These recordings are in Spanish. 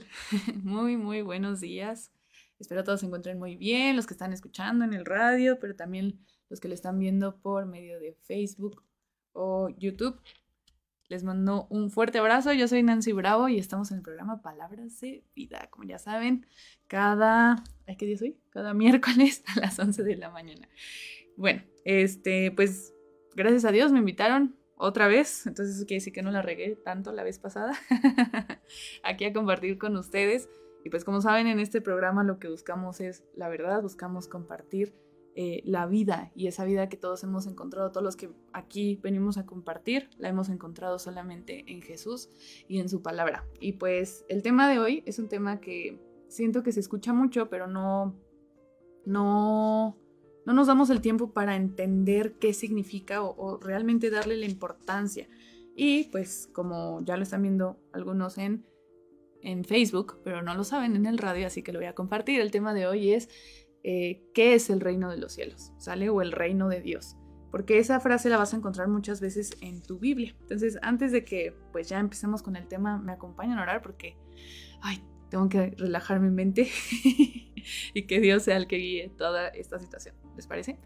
Muy, muy buenos días. Espero todos se encuentren muy bien, los que están escuchando en el radio, pero también los que lo están viendo por medio de Facebook o YouTube. Les mando un fuerte abrazo. Yo soy Nancy Bravo y estamos en el programa Palabras de Vida. Como ya saben, cada. ¿Qué día soy? Cada miércoles a las 11 de la mañana. Bueno, este, pues gracias a Dios me invitaron otra vez, entonces eso quiere decir que no la regué tanto la vez pasada, aquí a compartir con ustedes. Y pues como saben, en este programa lo que buscamos es la verdad, buscamos compartir eh, la vida y esa vida que todos hemos encontrado, todos los que aquí venimos a compartir, la hemos encontrado solamente en Jesús y en su palabra. Y pues el tema de hoy es un tema que siento que se escucha mucho, pero no, no, no nos damos el tiempo para entender qué significa o, realmente darle la importancia. Y pues como ya lo están viendo algunos en, en Facebook, pero no lo saben en el radio, así que lo voy a compartir. El tema de hoy es eh, ¿qué es el reino de los cielos? ¿Sale? O el reino de Dios. Porque esa frase la vas a encontrar muchas veces en tu Biblia. Entonces, antes de que pues ya empecemos con el tema, me acompañan a orar porque, ay, tengo que relajar mi mente y que Dios sea el que guíe toda esta situación. ¿Les parece?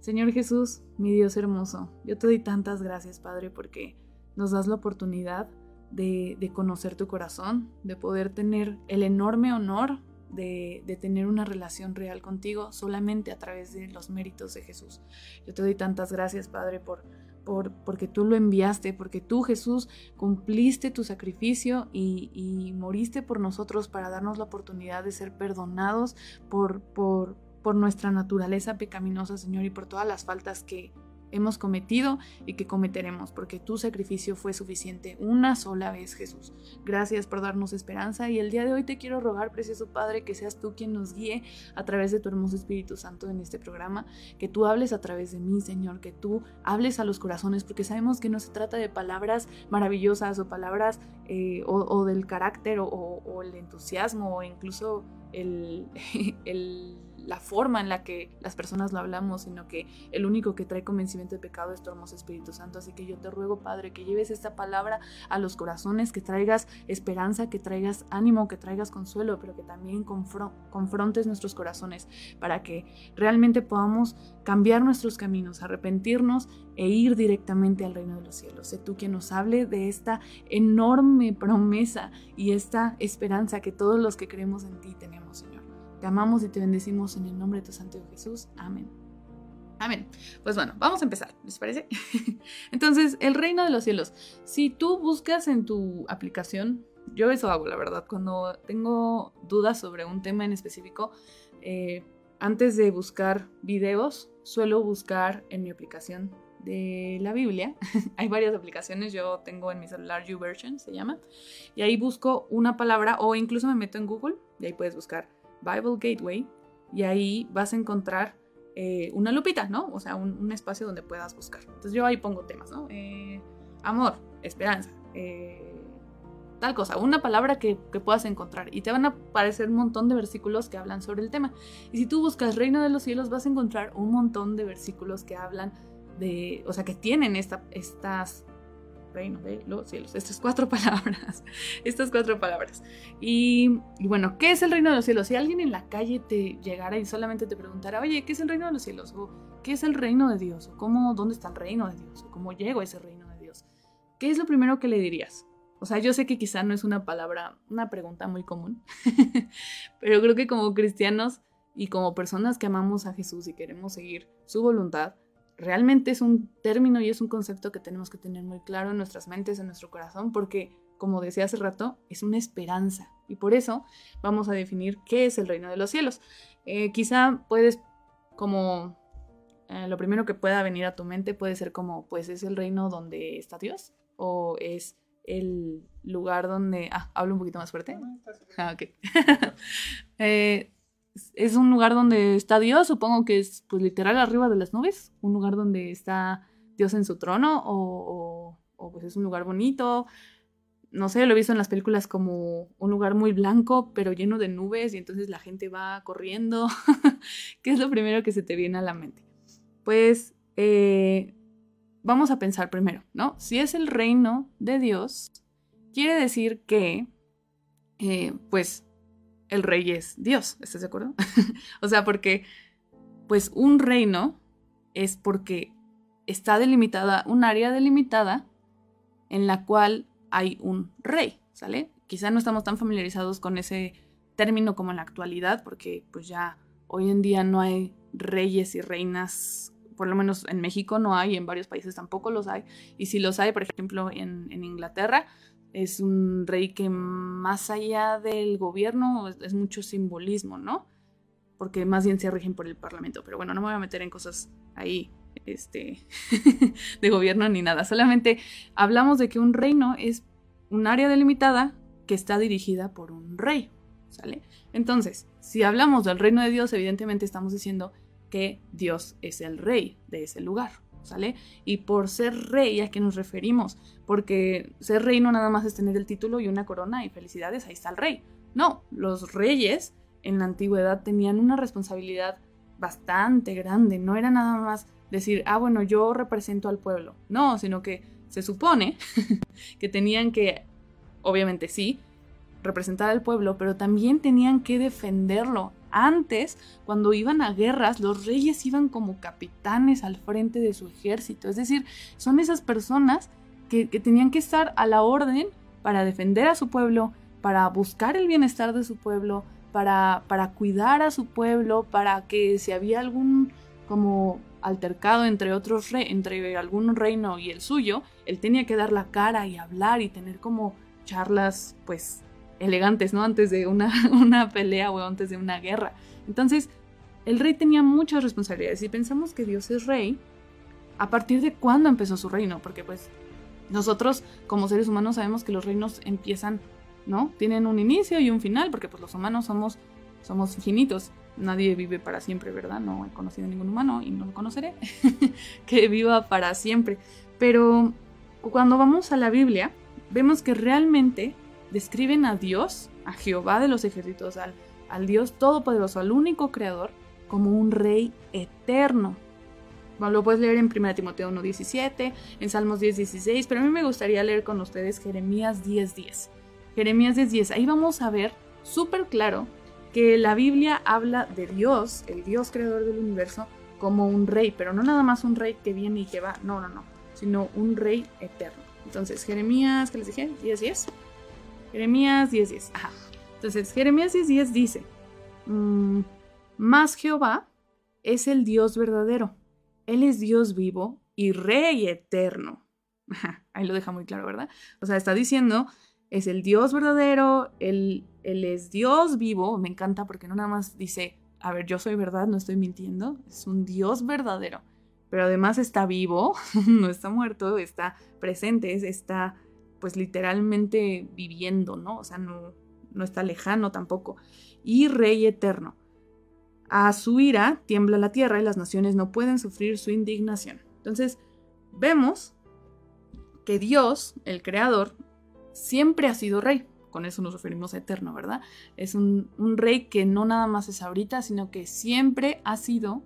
Señor Jesús, mi Dios hermoso, yo te doy tantas gracias, Padre, porque nos das la oportunidad de, conocer tu corazón, de poder tener el enorme honor de, de, tener una relación real contigo solamente a través de los méritos de Jesús. Yo te doy tantas gracias, Padre, por porque tú lo enviaste, porque tú Jesús cumpliste tu sacrificio y, y, moriste por nosotros para darnos la oportunidad de ser perdonados por, por, por nuestra naturaleza pecaminosa, Señor, y por todas las faltas que, hemos cometido y que cometeremos, porque tu sacrificio fue suficiente una sola vez, Jesús. Gracias por darnos esperanza y el día de hoy te quiero rogar, precioso Padre, que seas tú quien nos guíe a través de tu hermoso Espíritu Santo en este programa, que tú hables a través de mí, Señor, que tú hables a los corazones, porque sabemos que no se trata de palabras maravillosas o palabras eh, o, del carácter o, el entusiasmo o incluso el la forma en la que las personas lo hablamos, sino que el único que trae convencimiento de pecado es tu hermoso Espíritu Santo. Así que yo te ruego, Padre, que lleves esta palabra a los corazones, que traigas esperanza, que traigas ánimo, que traigas consuelo, pero que también confrontes nuestros corazones para que realmente podamos cambiar nuestros caminos, arrepentirnos e ir directamente al reino de los cielos. Sé tú quien nos hable de esta enorme promesa y esta esperanza que todos los que creemos en ti tenemos, Señor. Te amamos y te bendecimos en el nombre de tu Santo Jesús. Amén. Amén. Pues bueno, vamos a empezar, ¿les parece? Entonces, el reino de los cielos. Si tú buscas en tu aplicación, yo eso hago, la verdad, cuando tengo dudas sobre un tema en específico, eh, antes de buscar videos, suelo buscar en mi aplicación de la Biblia. Hay varias aplicaciones, yo tengo en mi celular YouVersion, se llama, y ahí busco una palabra o incluso me meto en Google y ahí puedes buscar Bible Gateway y ahí vas a encontrar eh, una lupita, ¿no? O sea, un, espacio donde puedas buscar. Entonces yo ahí pongo temas, ¿no? Eh, amor, esperanza, eh, tal cosa, una palabra que, que, puedas encontrar y te van a aparecer un montón de versículos que hablan sobre el tema. Y si tú buscas Reino de los Cielos vas a encontrar un montón de versículos que hablan de, o sea, que tienen esta, estas reino de los cielos. Estas cuatro palabras. Estas cuatro palabras. Y, bueno, ¿qué es el reino de los cielos? Si alguien en la calle te llegara y solamente te preguntara, oye, ¿qué es el reino de los cielos? O ¿qué es el reino de Dios? O ¿cómo, dónde está el reino de Dios? O ¿cómo llego a ese reino de Dios? ¿Qué es lo primero que le dirías? O sea, yo sé que quizá no es una palabra, una pregunta muy común, pero creo que como cristianos y como personas que amamos a Jesús y queremos seguir su voluntad, realmente es un término y es un concepto que tenemos que tener muy claro en nuestras mentes, en nuestro corazón, porque, como decía hace rato, es una esperanza. Y por eso vamos a definir qué es el reino de los cielos. Eh, quizá puedes como eh, lo primero que pueda venir a tu mente puede ser como, pues es el reino donde está Dios o es el lugar donde... Ah, hablo un poquito más fuerte. Ah, ok. Eh, es un lugar donde está Dios, supongo que es pues literal arriba de las nubes, un lugar donde está Dios en su trono o, pues es un lugar bonito. No sé, lo he visto en las películas como un lugar muy blanco, pero lleno de nubes y entonces la gente va corriendo. ¿Qué es lo primero que se te viene a la mente? Pues eh, vamos a pensar primero, ¿no? Si es el reino de Dios, quiere decir que, eh, pues, el rey es Dios, ¿estás de acuerdo? o sea, porque, pues, un reino es porque está delimitada, un área delimitada en la cual hay un rey, ¿sale? Quizá no estamos tan familiarizados con ese término como en la actualidad, porque pues ya hoy en día no hay reyes y reinas por lo menos en México no hay, en varios países tampoco los hay. Y si los hay, por ejemplo, en, Inglaterra, es un rey que más allá del gobierno es, mucho simbolismo, ¿no? Porque más bien se rigen por el parlamento. Pero bueno, no me voy a meter en cosas ahí este, de gobierno ni nada. Solamente hablamos de que un reino es un área delimitada que está dirigida por un rey, ¿sale? Entonces, si hablamos del reino de Dios, evidentemente estamos diciendo que Dios es el rey de ese lugar, ¿sale? Y por ser rey, ¿a qué nos referimos? Porque ser rey no nada más es tener el título y una corona y felicidades, ahí está el rey. No, los reyes en la antigüedad tenían una responsabilidad bastante grande, no era nada más decir, ah, bueno, yo represento al pueblo, no, sino que se supone que tenían que, obviamente sí, representar al pueblo, pero también tenían que defenderlo, antes, cuando iban a guerras, los reyes iban como capitanes al frente de su ejército. Es decir, son esas personas que, tenían que estar a la orden para defender a su pueblo, para buscar el bienestar de su pueblo, para, para cuidar a su pueblo, para que si había algún como altercado entre otros re entre algún reino y el suyo, él tenía que dar la cara y hablar y tener como charlas pues elegantes, ¿no? Antes de una, una pelea o antes de una guerra. Entonces, el rey tenía muchas responsabilidades y pensamos que Dios es rey a partir de cuándo empezó su reino, porque pues nosotros como seres humanos sabemos que los reinos empiezan, ¿no? Tienen un inicio y un final, porque pues los humanos somos, somos finitos. Nadie vive para siempre, ¿verdad? No he conocido a ningún humano y no lo conoceré que viva para siempre. Pero cuando vamos a la Biblia, vemos que realmente describen a Dios, a Jehová de los ejércitos, al, al Dios todopoderoso, al único creador, como un rey eterno. lo puedes leer en 1 Timoteo 1.17, en Salmos 10.16, pero a mí me gustaría leer con ustedes Jeremías 10.10. Jeremías 10.10, ahí vamos a ver súper claro que la Biblia habla de Dios, el Dios creador del universo, como un rey, pero no nada más un rey que viene y que va, no, no, no, sino un rey eterno. Entonces, Jeremías, ¿qué les dije? 10.10. Jeremías 10:10. Ajá. Entonces, Jeremías 10:10 dice, mm, más Jehová es el Dios verdadero. Él es Dios vivo y Rey eterno. Ahí lo deja muy claro, ¿verdad? O sea, está diciendo, es el Dios verdadero, él, él es Dios vivo. Me encanta porque no nada más dice, a ver, yo soy verdad, no estoy mintiendo. Es un Dios verdadero. Pero además está vivo, no está muerto, está presente, está pues literalmente viviendo, ¿no? O sea, no, no está lejano tampoco. Y Rey eterno. A su ira tiembla la tierra y las naciones no pueden sufrir su indignación. Entonces, vemos que Dios, el Creador, siempre ha sido rey. Con eso nos referimos a eterno, ¿verdad? Es un, un rey que no nada más es ahorita, sino que siempre ha sido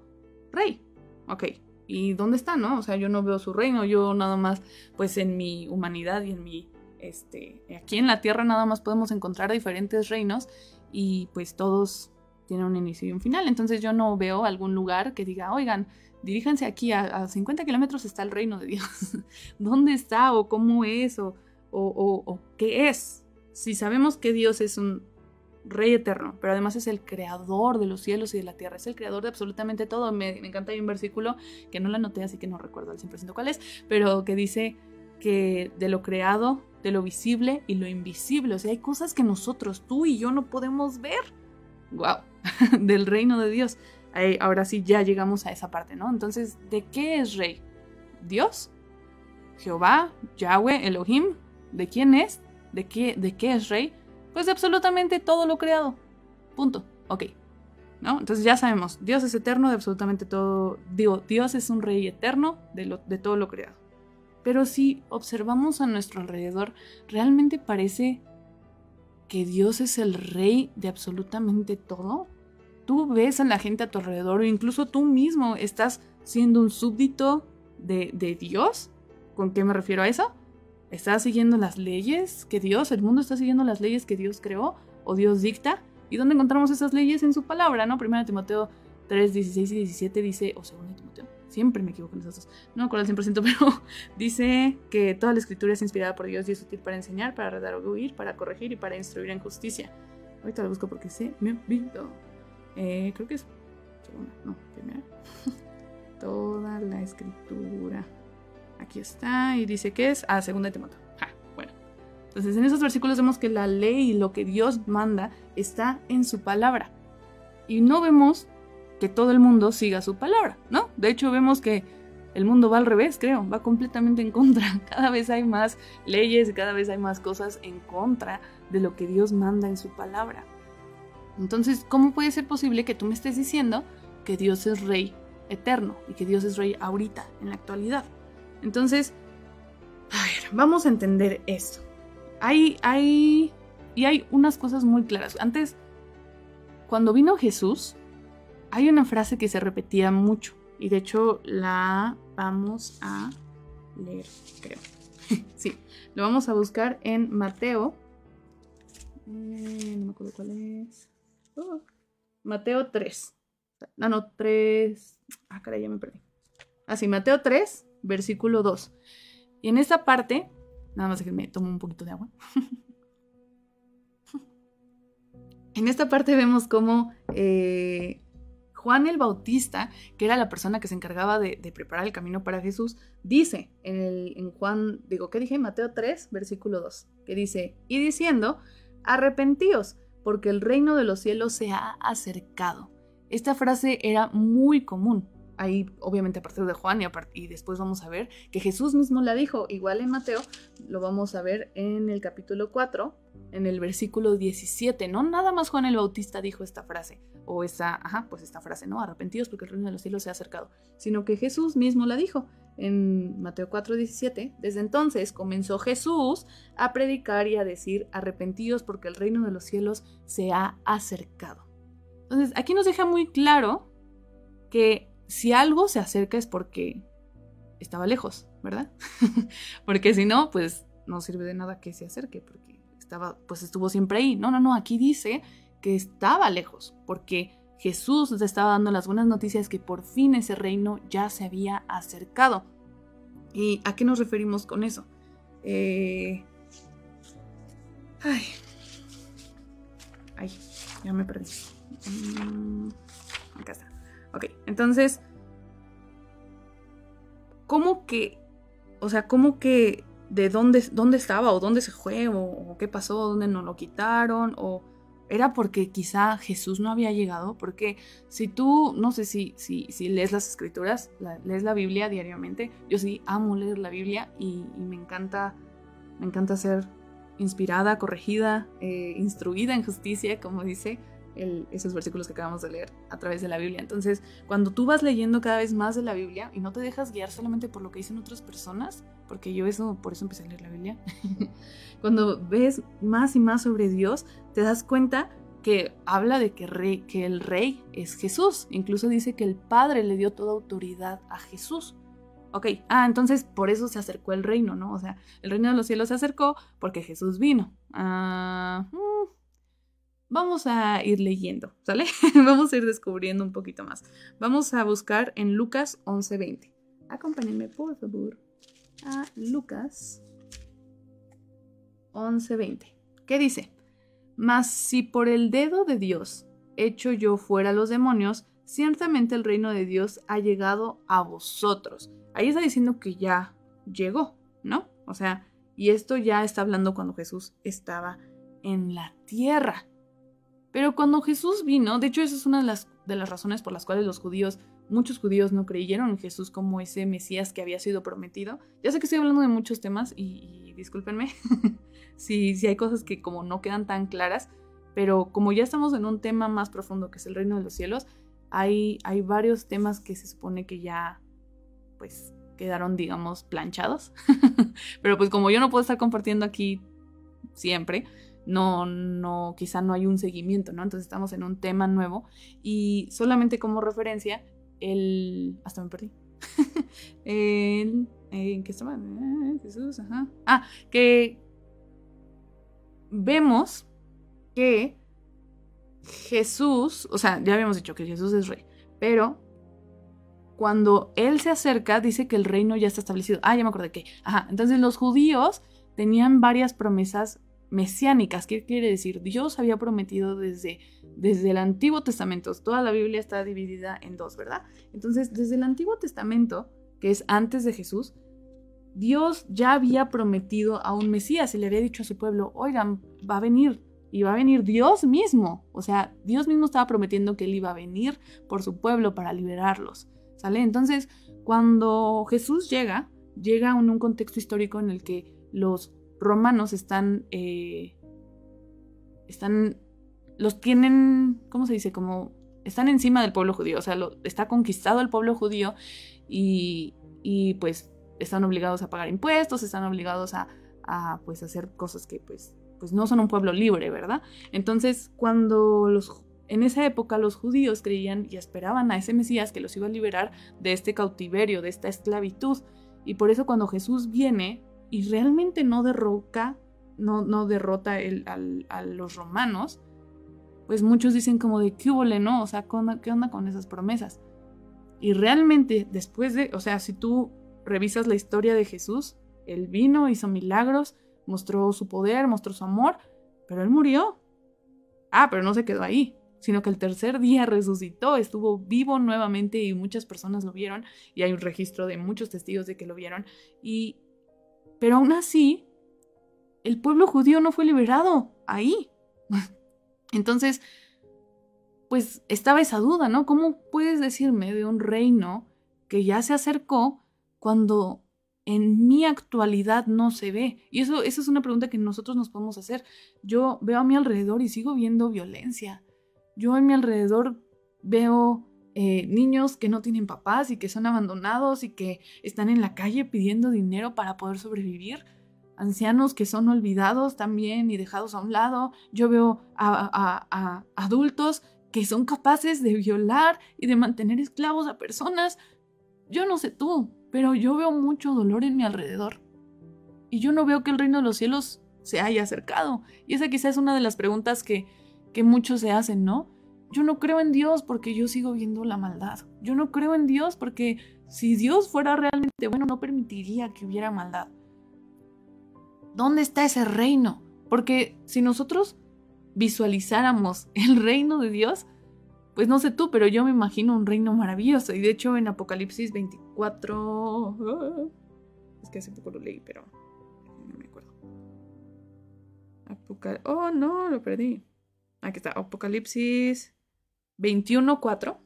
rey. Ok, ¿Y dónde está, no? O sea, yo no veo su reino, yo nada más, pues en mi humanidad y en mi, este, aquí en la tierra nada más podemos encontrar diferentes reinos y pues todos tienen un inicio y un final. Entonces yo no veo algún lugar que diga, oigan, diríjanse aquí, a, 50 kilómetros está el reino de Dios. ¿Dónde está o cómo es o, o, o qué es? Si sabemos que Dios es un Rey eterno, pero además es el creador de los cielos y de la tierra, es el creador de absolutamente todo. Me, encanta, hay un versículo que no la anoté, así que no recuerdo al 100% cuál es, pero que dice que de lo creado, de lo visible y lo invisible, o sea, hay cosas que nosotros, tú y yo, no podemos ver. ¡Wow! del reino de Dios. ahora sí ya llegamos a esa parte, ¿no? Entonces, ¿de qué es rey? ¿Dios? ¿Jehová? ¿Yahweh? ¿Elohim? ¿De quién es? ¿De qué, ¿De qué es rey? Pues de absolutamente todo lo creado. Punto. Ok. ¿No? Entonces ya sabemos, Dios es eterno de absolutamente todo. Digo, Dios es un rey eterno de, lo, de todo lo creado. Pero si observamos a nuestro alrededor, realmente parece que Dios es el rey de absolutamente todo? Tú ves a la gente a tu alrededor o incluso tú mismo estás siendo un súbdito de, de Dios. ¿Con qué me refiero a eso? ¿Estás siguiendo las leyes que Dios, el mundo está siguiendo las leyes que Dios creó o Dios dicta? ¿Y dónde encontramos esas leyes? En su palabra, ¿no? Primero Timoteo 3, 16 y 17 dice, o segundo Timoteo, siempre me equivoco en esas dos, no me acuerdo al 100%, pero dice que toda la escritura es inspirada por Dios y es útil para enseñar, para redarguir, para corregir y para instruir en justicia. Ahorita lo busco porque sé, me olvido. Eh, creo que es segunda, no, primera. toda la escritura. Aquí está, y dice que es, ah, segunda Timoteo. Ah, bueno. Entonces en esos versículos vemos que la ley lo que Dios manda está en su palabra. Y no vemos que todo el mundo siga su palabra, ¿no? De hecho, vemos que el mundo va al revés, creo, va completamente en contra. Cada vez hay más leyes cada vez hay más cosas en contra de lo que Dios manda en su palabra. Entonces, ¿cómo puede ser posible que tú me estés diciendo que Dios es rey eterno y que Dios es rey ahorita, en la actualidad? Entonces, a ver, vamos a entender esto. Hay, hay, y hay unas cosas muy claras. Antes, cuando vino Jesús, hay una frase que se repetía mucho y de hecho la vamos a leer, creo. sí, lo vamos a buscar en Mateo. Eh, no me acuerdo cuál es. Oh, Mateo 3. No, no, 3. Ah, caray, ya me perdí. Ah, sí, Mateo 3, versículo 2. Y en esta parte, nada más que me tomo un poquito de agua. en esta parte vemos cómo eh, Juan el Bautista, que era la persona que se encargaba de, preparar el camino para Jesús, dice en, Juan, digo, ¿qué dije? Mateo 3, versículo 2, que dice, y diciendo, arrepentíos, porque el reino de los cielos se ha acercado. Esta frase era muy común. Ahí, obviamente, a partir de Juan y, después vamos a ver que Jesús mismo la dijo. Igual en Mateo, lo vamos a ver en el capítulo 4, en el versículo 17. No nada más Juan el Bautista dijo esta frase o esa, ajá, pues esta frase, ¿no? Arrepentidos porque el reino de los cielos se ha acercado, sino que Jesús mismo la dijo en Mateo 4:17. Desde entonces comenzó Jesús a predicar y a decir, arrepentidos porque el reino de los cielos se ha acercado. Entonces, aquí nos deja muy claro que si algo se acerca es porque estaba lejos, ¿verdad? porque si no, pues no sirve de nada que se acerque, porque estaba, pues estuvo siempre ahí. No, no, no, aquí dice que estaba lejos, porque Jesús les estaba dando las buenas noticias que por fin ese reino ya se había acercado. ¿Y a qué nos referimos con eso? Eh... Ay. Ay, ya me perdí. Mm, acá está. Ok, entonces, ¿cómo que, o sea, cómo que de dónde, dónde estaba o dónde se fue o, qué pasó, dónde no lo quitaron o era porque quizá Jesús no había llegado, porque si tú, no sé si, si, si lees las escrituras, lees la Biblia diariamente, yo sí amo leer la Biblia y, me encanta, me encanta ser inspirada, corregida, eh, instruida en justicia, como dice esos versículos que acabamos de leer a través de la Biblia. Entonces, cuando tú vas leyendo cada vez más de la Biblia y no te dejas guiar solamente por lo que dicen otras personas, porque yo eso, por eso empecé a leer la Biblia, cuando ves más y más sobre Dios, te das cuenta que habla de que, rey, que el rey es Jesús. Incluso dice que el Padre le dio toda autoridad a Jesús. Ok, ah, entonces por eso se acercó el reino, ¿no? O sea, el reino de los cielos se acercó porque Jesús vino. Ah, mm, vamos a ir leyendo, ¿sale? vamos a ir descubriendo un poquito más. Vamos a buscar en Lucas 11:20. Acompáñenme, por favor, a Lucas 11:20. ¿Qué dice? Mas si por el dedo de Dios hecho yo fuera los demonios, ciertamente el reino de Dios ha llegado a vosotros. Ahí está diciendo que ya llegó, ¿no? O sea, y esto ya está hablando cuando Jesús estaba en la tierra. Pero cuando Jesús vino, de hecho esa es una de las de las razones por las cuales los judíos, muchos judíos no creyeron en Jesús como ese Mesías que había sido prometido. Ya sé que estoy hablando de muchos temas y, discúlpenme si, si hay cosas que como no quedan tan claras, pero como ya estamos en un tema más profundo que es el reino de los cielos, hay, hay varios temas que se supone que ya, pues, quedaron, digamos, planchados. pero pues como yo no puedo estar compartiendo aquí siempre, no, no, quizá no hay un seguimiento, ¿no? Entonces estamos en un tema nuevo y solamente como referencia, el... Hasta me perdí. el, ¿En qué estaba? Eh, Jesús, ajá. Ah, que vemos que Jesús, o sea, ya habíamos dicho que Jesús es rey, pero cuando él se acerca dice que el reino ya está establecido. Ah, ya me acordé que. Ajá, entonces los judíos tenían varias promesas mesiánicas. ¿Qué quiere decir? Dios había prometido desde, desde el Antiguo Testamento. Toda la Biblia está dividida en dos, ¿verdad? Entonces, desde el Antiguo Testamento, que es antes de Jesús, Dios ya había prometido a un Mesías y le había dicho a su pueblo, oigan, va a venir. Y va a venir Dios mismo. O sea, Dios mismo estaba prometiendo que Él iba a venir por su pueblo para liberarlos. ¿Sale? Entonces, cuando Jesús llega, llega en un contexto histórico en el que los romanos están, eh, están, los tienen, ¿cómo se dice? Como están encima del pueblo judío, o sea, está conquistado el pueblo judío y, y, pues están obligados a pagar impuestos, están obligados a, a, pues hacer cosas que pues, pues no son un pueblo libre, ¿verdad? Entonces, cuando los en esa época los judíos creían y esperaban a ese Mesías que los iba a liberar de este cautiverio, de esta esclavitud. Y por eso cuando Jesús viene, y realmente no derroca, no, no derrota el, a los romanos, pues muchos dicen como de qué hubo, ¿no? O sea, ¿qué onda con esas promesas? Y realmente después de, o sea, si tú revisas la historia de Jesús, él vino, hizo milagros, mostró su poder, mostró su amor, pero él murió. Ah, pero no se quedó ahí, sino que el tercer día resucitó, estuvo vivo nuevamente y muchas personas lo vieron y hay un registro de muchos testigos de que lo vieron y pero aún así, el pueblo judío no fue liberado ahí. Entonces, pues estaba esa duda, ¿no? ¿Cómo puedes decirme de un reino que ya se acercó cuando en mi actualidad no se ve? Y eso, esa es una pregunta que nosotros nos podemos hacer. Yo veo a mi alrededor y sigo viendo violencia. Yo a mi alrededor veo eh, niños que no tienen papás y que son abandonados y que están en la calle pidiendo dinero para poder sobrevivir. Ancianos que son olvidados también y dejados a un lado. Yo veo a, adultos que son capaces de violar y de mantener esclavos a personas. Yo no sé tú, pero yo veo mucho dolor en mi alrededor. Y yo no veo que el reino de los cielos se haya acercado. Y esa quizás es una de las preguntas que, que muchos se hacen, ¿no? Yo no creo en Dios porque yo sigo viendo la maldad. Yo no creo en Dios porque si Dios fuera realmente bueno no permitiría que hubiera maldad. ¿Dónde está ese reino? Porque si nosotros visualizáramos el reino de Dios, pues no sé tú, pero yo me imagino un reino maravilloso. Y de hecho en Apocalipsis 24... Es que hace poco lo leí, pero no me acuerdo. Oh, no, lo perdí. Aquí está, Apocalipsis 21.4.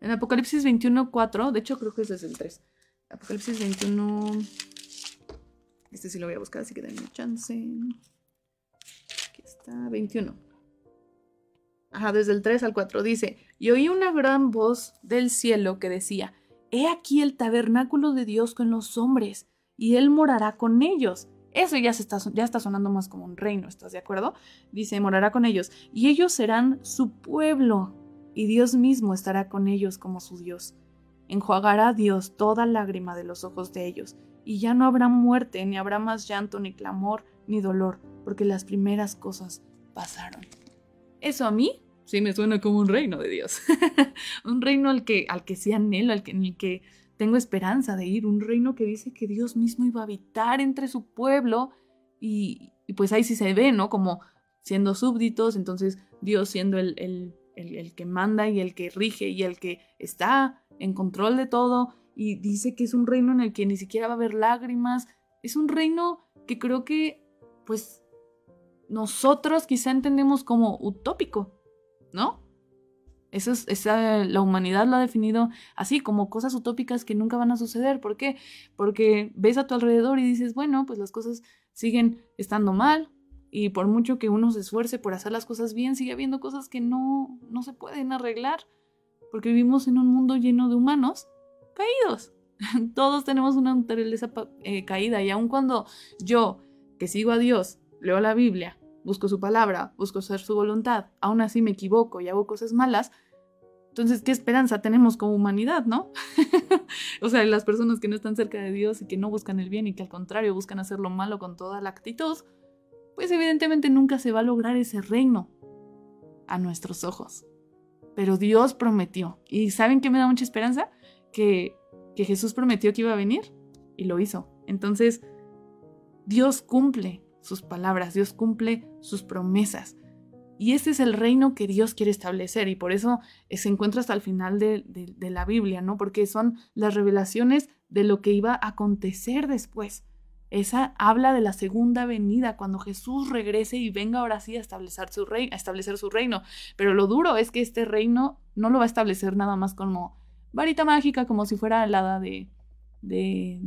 En Apocalipsis 21.4, de hecho creo que es el 3. Apocalipsis 21... Este sí lo voy a buscar, así que denme chance. Aquí está, 21. Ajá, desde el 3 al 4 dice, y oí una gran voz del cielo que decía, He aquí el tabernáculo de Dios con los hombres, y Él morará con ellos. Eso ya, está, sonando más como un reino, ¿estás de acuerdo? Dice, morará con ellos, y ellos serán su pueblo, y Dios mismo estará con ellos como su Dios. Enjuagará Dios toda lágrima de los ojos de ellos, y ya no habrá muerte, ni habrá más llanto, ni clamor, ni dolor, porque las primeras cosas pasaron. Eso a mí sí me suena como un reino de Dios. un reino al que, al que sí al que, en el que tengo esperanza de ir. Un reino que dice que Dios mismo iba a habitar entre su pueblo. Y, pues ahí sí se ve, ¿no? Como siendo súbditos, entonces Dios siendo el, el el, que manda y el que rige y el que está en control de todo y dice que es un reino en el que ni siquiera va a haber lágrimas. Es un reino que creo que, pues, nosotros quizá entendemos como utópico, ¿no? Eso es, la humanidad lo ha definido así, como cosas utópicas que nunca van a suceder. ¿Por qué? Porque ves a tu alrededor y dices, bueno, pues las cosas siguen estando mal y por mucho que uno se esfuerce por hacer las cosas bien, sigue habiendo cosas que no, no se pueden arreglar, porque vivimos en un mundo lleno de humanos caídos. Todos tenemos una naturaleza eh, caída y aun cuando yo, que sigo a Dios, leo la Biblia, busco su palabra, busco hacer su voluntad, aún así me equivoco y hago cosas malas, entonces, ¿qué esperanza tenemos como humanidad, no? o sea, las personas que no están cerca de Dios y que no buscan el bien y que al contrario buscan hacer lo malo con toda la actitud, pues evidentemente nunca se va a lograr ese reino a nuestros ojos. Pero Dios prometió. ¿Y saben qué me da mucha esperanza? Que, que Jesús prometió que iba a venir y lo hizo. Entonces, Dios cumple sus palabras, Dios cumple sus promesas. Y ese es el reino que Dios quiere establecer y por eso eh, se encuentra hasta el final de, la Biblia, ¿no? Porque son las revelaciones de lo que iba a acontecer después. Esa habla de la segunda venida, cuando Jesús regrese y venga ahora sí a establecer su, a establecer su reino. Pero lo duro es que este reino no lo va a establecer nada más como varita mágica, como si fuera la hada de, de,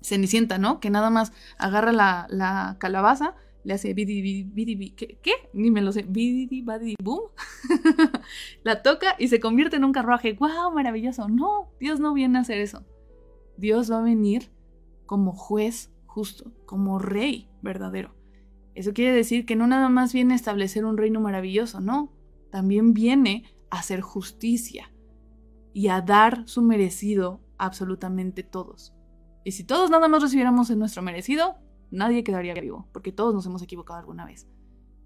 Cenicienta, ¿no? Que nada más agarra la calabaza le hace bidi, bidi, bidi, ¿qué? Ni me lo sé, bidi, badi, boom. la toca y se convierte en un carruaje. ¡Wow! Maravilloso. No, Dios no viene a hacer eso. Dios va a venir como juez justo, como rey verdadero. Eso quiere decir que no nada más viene a establecer un reino maravilloso, no. También viene a hacer justicia y a dar su merecido a absolutamente todos. Y si todos nada más recibiéramos en nuestro merecido, nadie quedaría vivo, porque todos nos hemos equivocado alguna vez.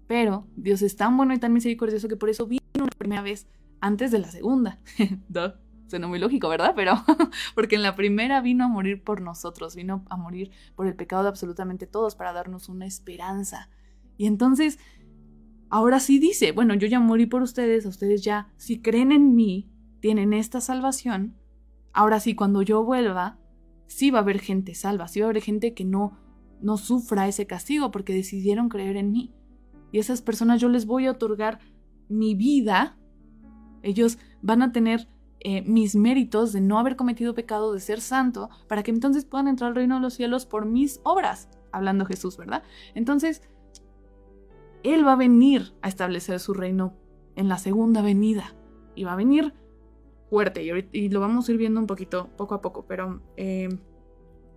Pero Dios es tan bueno y tan misericordioso que por eso vino una primera vez antes de la segunda. Duh. Suena muy lógico, ¿verdad? Pero porque en la primera vino a morir por nosotros, vino a morir por el pecado de absolutamente todos para darnos una esperanza. Y entonces, ahora sí dice, bueno, yo ya morí por ustedes, ustedes ya, si creen en mí, tienen esta salvación. Ahora sí, cuando yo vuelva, sí va a haber gente salva, sí va a haber gente que no no sufra ese castigo porque decidieron creer en mí. Y esas personas yo les voy a otorgar mi vida. Ellos van a tener eh, mis méritos de no haber cometido pecado, de ser santo, para que entonces puedan entrar al reino de los cielos por mis obras, hablando Jesús, ¿verdad? Entonces, Él va a venir a establecer su reino en la segunda venida. Y va a venir fuerte. Y, lo vamos a ir viendo un poquito, poco a poco. Pero eh,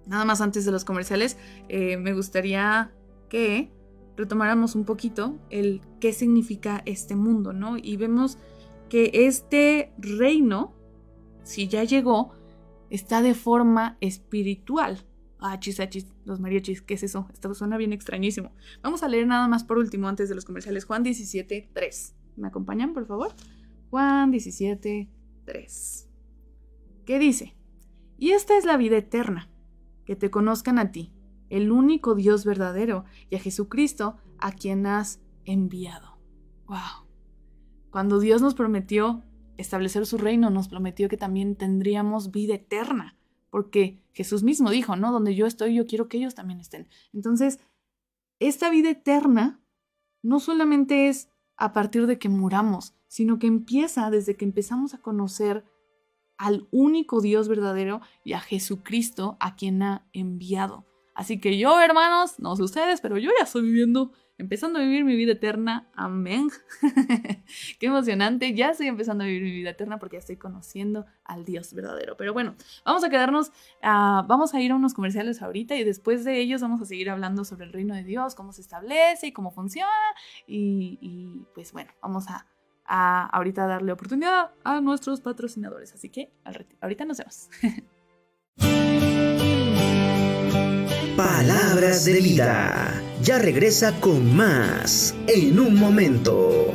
nada más antes de los comerciales, eh, me gustaría que retomáramos un poquito el qué significa este mundo, ¿no? Y vemos que este reino, si ya llegó, está de forma espiritual. Ah, chis, ah, chis, los mariachis, ¿qué es eso? Esto suena bien extrañísimo. Vamos a leer nada más por último antes de los comerciales. Juan 17, 3. ¿Me acompañan, por favor? Juan 17, 3. ¿Qué dice? Y esta es la vida eterna que te conozcan a ti, el único Dios verdadero, y a Jesucristo, a quien has enviado. ¡Wow! Cuando Dios nos prometió establecer su reino, nos prometió que también tendríamos vida eterna, porque Jesús mismo dijo, ¿no? Donde yo estoy, yo quiero que ellos también estén. Entonces, esta vida eterna no solamente es a partir de que muramos, sino que empieza desde que empezamos a conocer al único Dios verdadero y a Jesucristo a quien ha enviado. Así que yo, hermanos, no sé ustedes, pero yo ya estoy viviendo, empezando a vivir mi vida eterna. Amén. Qué emocionante. Ya estoy empezando a vivir mi vida eterna porque ya estoy conociendo al Dios verdadero. Pero bueno, vamos a quedarnos, ah, vamos a ir a unos comerciales ahorita y después de ellos vamos a seguir hablando sobre el reino de Dios, cómo se establece y cómo funciona. y pues bueno, vamos a a ahorita darle oportunidad a nuestros patrocinadores. Así que ahorita nos vemos. Palabras de vida. Ya regresa con más en un momento.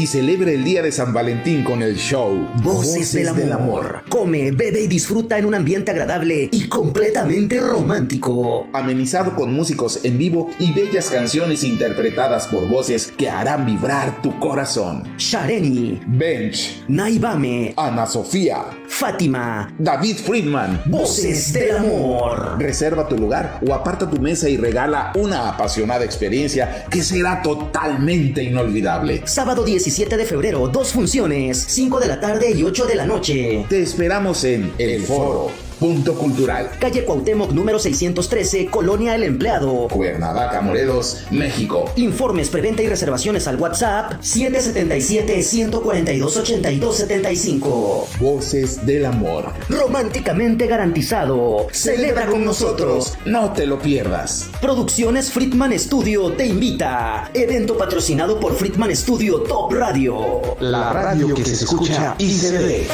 Y celebra el día de San Valentín con el show Voces, del, amor. Come, bebe y disfruta en un ambiente agradable y completamente romántico. Amenizado con músicos en vivo y bellas canciones interpretadas por voces que harán vibrar tu corazón. Shareni, Bench, Naibame, Ana Sofía, Fátima, David Friedman. Voces del amor. Reserva tu lugar o aparta tu mesa y regala una apasionada experiencia que será totalmente inolvidable. Sábado 17 de febrero, dos funciones, 5 de la tarde y 8 de la noche. Te esperamos en El Foro Punto Cultural. Calle Cuauhtémoc número 613, Colonia El Empleado. Cuernavaca, Morelos, México. Informes, preventa y reservaciones al WhatsApp 777-142-8275. Voces del amor. Románticamente garantizado. Celebra con nosotros. No te lo pierdas. Producciones Friedman Studio te invita. Evento patrocinado por Friedman Studio Top Radio. La radio que se escucha y se ve.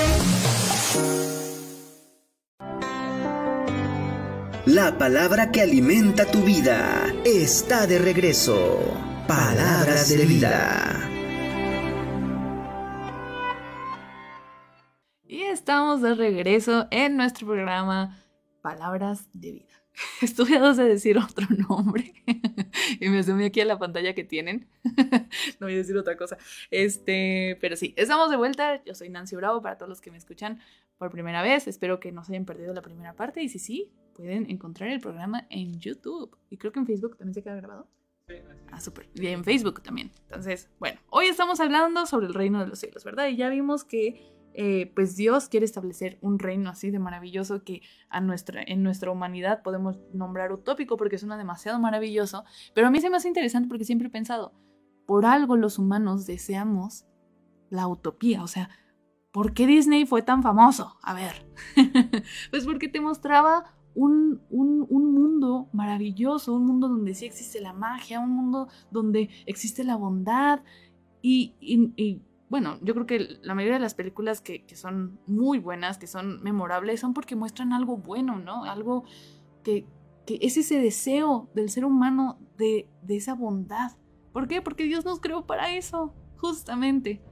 La palabra que alimenta tu vida está de regreso. Palabras de vida. Y estamos de regreso en nuestro programa Palabras de vida. Estuve a dos de decir otro nombre y me sumí aquí a la pantalla que tienen. no voy a decir otra cosa. Este, pero sí, estamos de vuelta. Yo soy Nancy Bravo para todos los que me escuchan por primera vez. Espero que no se hayan perdido la primera parte y si sí, pueden encontrar el programa en YouTube. Y creo que en Facebook también se queda grabado. Ah, súper. Y en Facebook también. Entonces, bueno, hoy estamos hablando sobre el reino de los cielos, ¿verdad? Y ya vimos que eh, pues Dios quiere establecer un reino así de maravilloso que a nuestra, en nuestra humanidad podemos nombrar utópico porque suena demasiado maravilloso, pero a mí se me hace interesante porque siempre he pensado, por algo los humanos deseamos la utopía, o sea, ¿por qué Disney fue tan famoso? A ver, pues porque te mostraba un, un, mundo maravilloso, un mundo donde sí existe la magia, un mundo donde existe la bondad y, bueno, yo creo que la mayoría de las películas que, son muy buenas, que son memorables, son porque muestran algo bueno, ¿no? Algo que, es ese deseo del ser humano de, de esa bondad. ¿Por qué? Porque Dios nos creó para eso, justamente.